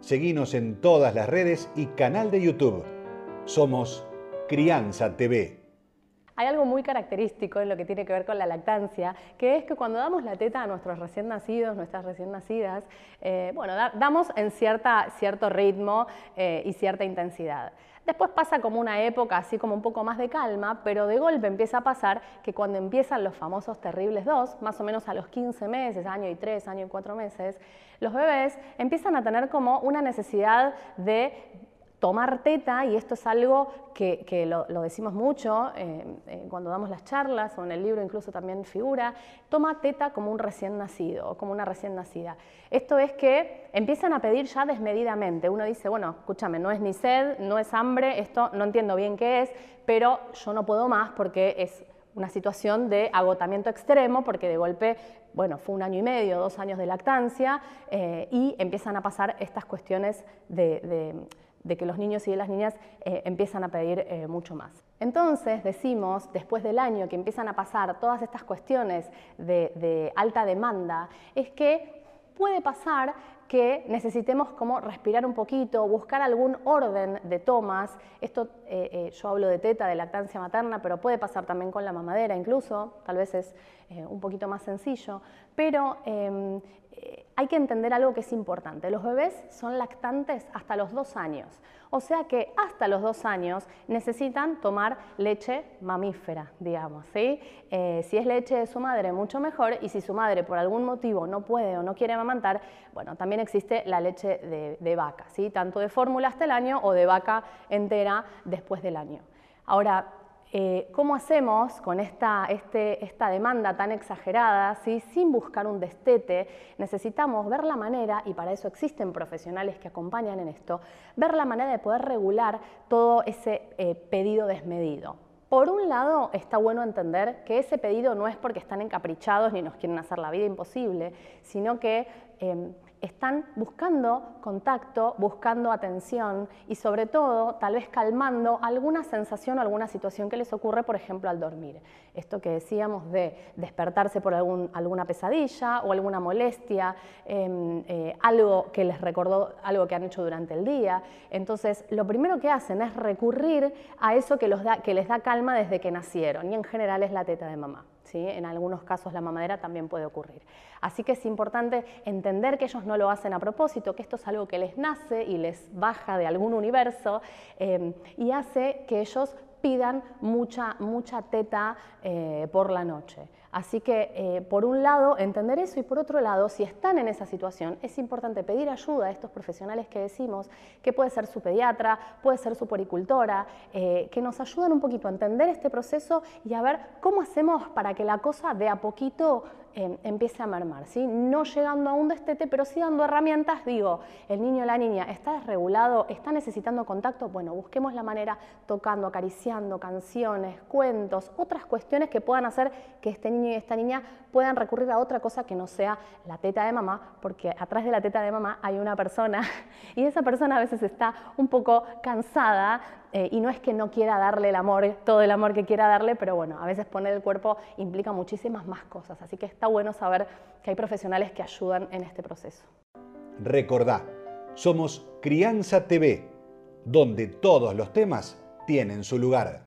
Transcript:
Seguinos en todas las redes y canal de YouTube. Somos Crianza TV. Hay algo muy característico en lo que tiene que ver con la lactancia, que es que cuando damos la teta a nuestros recién nacidos, nuestras recién nacidas, eh, bueno, damos en cierta, cierto ritmo eh, y cierta intensidad. Después pasa como una época así como un poco más de calma, pero de golpe empieza a pasar que cuando empiezan los famosos terribles dos, más o menos a los 15 meses, año y tres, año y cuatro meses, los bebés empiezan a tener como una necesidad de tomar teta, y esto es algo que, lo, decimos mucho eh, eh, cuando damos las charlas o en el libro incluso también figura, toma teta como un recién nacido o como una recién nacida. Esto es que empiezan a pedir ya desmedidamente. Uno dice, bueno, escúchame, no es ni sed, no es hambre, esto no entiendo bien qué es, pero yo no puedo más porque es una situación de agotamiento extremo, porque de golpe, bueno, fue un año y medio, dos años de lactancia, eh, y empiezan a pasar estas cuestiones de de que los niños y las niñas eh, empiezan a pedir eh, mucho más. Entonces decimos, después del año que empiezan a pasar todas estas cuestiones de, alta demanda, es que puede pasar que necesitemos como respirar un poquito, buscar algún orden de tomas. Esto eh, yo hablo de teta, de lactancia materna, pero puede pasar también con la mamadera incluso, tal vez es un poquito más sencillo, pero em, hay que entender algo que es importante. Los bebés son lactantes hasta los dos años. O sea que hasta los dos años necesitan tomar leche mamífera, digamos. ¿sí? Eh, si es leche de su madre, mucho mejor. Y si su madre por algún motivo no puede o no quiere amamantar, bueno, también existe la leche de, de vaca, ¿sí? tanto de fórmula hasta el año o de vaca entera después del año. Ahora, eh, ¿Cómo hacemos con esta, este, esta demanda tan exagerada, sin buscar un destete? Necesitamos ver la manera, y para eso existen profesionales que acompañan en esto, ver la manera de poder regular todo ese eh, pedido desmedido. Por un lado, está bueno entender que ese pedido no es porque están encaprichados ni nos quieren hacer la vida imposible, sino que em, están buscando contacto, buscando atención y sobre todo tal vez calmando alguna sensación o alguna situación que les ocurre, por ejemplo, al dormir. Esto que decíamos de despertarse por alguna pesadilla o alguna molestia, em, eh, algo que les recordó algo que han hecho durante el día. Entonces, lo primero que hacen es recurrir a eso que, que les da calma desde que nacieron y en general es la teta de mamá. En algunos casos la mamadera también puede ocurrir. Así que es importante entender que ellos no lo hacen a propósito, que esto es algo que les nace y les baja de algún universo eh, y hace que ellos pidan mucha, mucha teta eh, por la noche. Así que, eh, por un lado, entender eso y por otro lado, si están en esa situación, es importante pedir ayuda a estos profesionales que decimos, que puede ser su pediatra, puede ser su poricultora, que nos ayuden un poquito a entender este proceso y a ver cómo hacemos para que la cosa de a poquito empiece a mermar, ¿sí? no llegando a un destete, pero sí dando herramientas, digo, el niño o la niña está desregulado, está necesitando contacto, bueno, busquemos la manera tocando, acariciando, canciones, cuentos, otras cuestiones que puedan hacer que este niño y esta niña puedan recurrir a otra cosa que no sea la teta de mamá, porque atrás de la teta de mamá hay una persona y esa persona a veces está un poco cansada eh, y no es que no quiera darle el amor, todo el amor que quiera darle, pero bueno, a veces poner el cuerpo implica muchísimas más cosas, así que está bueno saber que hay profesionales que ayudan en este proceso. Recordá, somos Crianza TV, donde todos los temas tienen su lugar.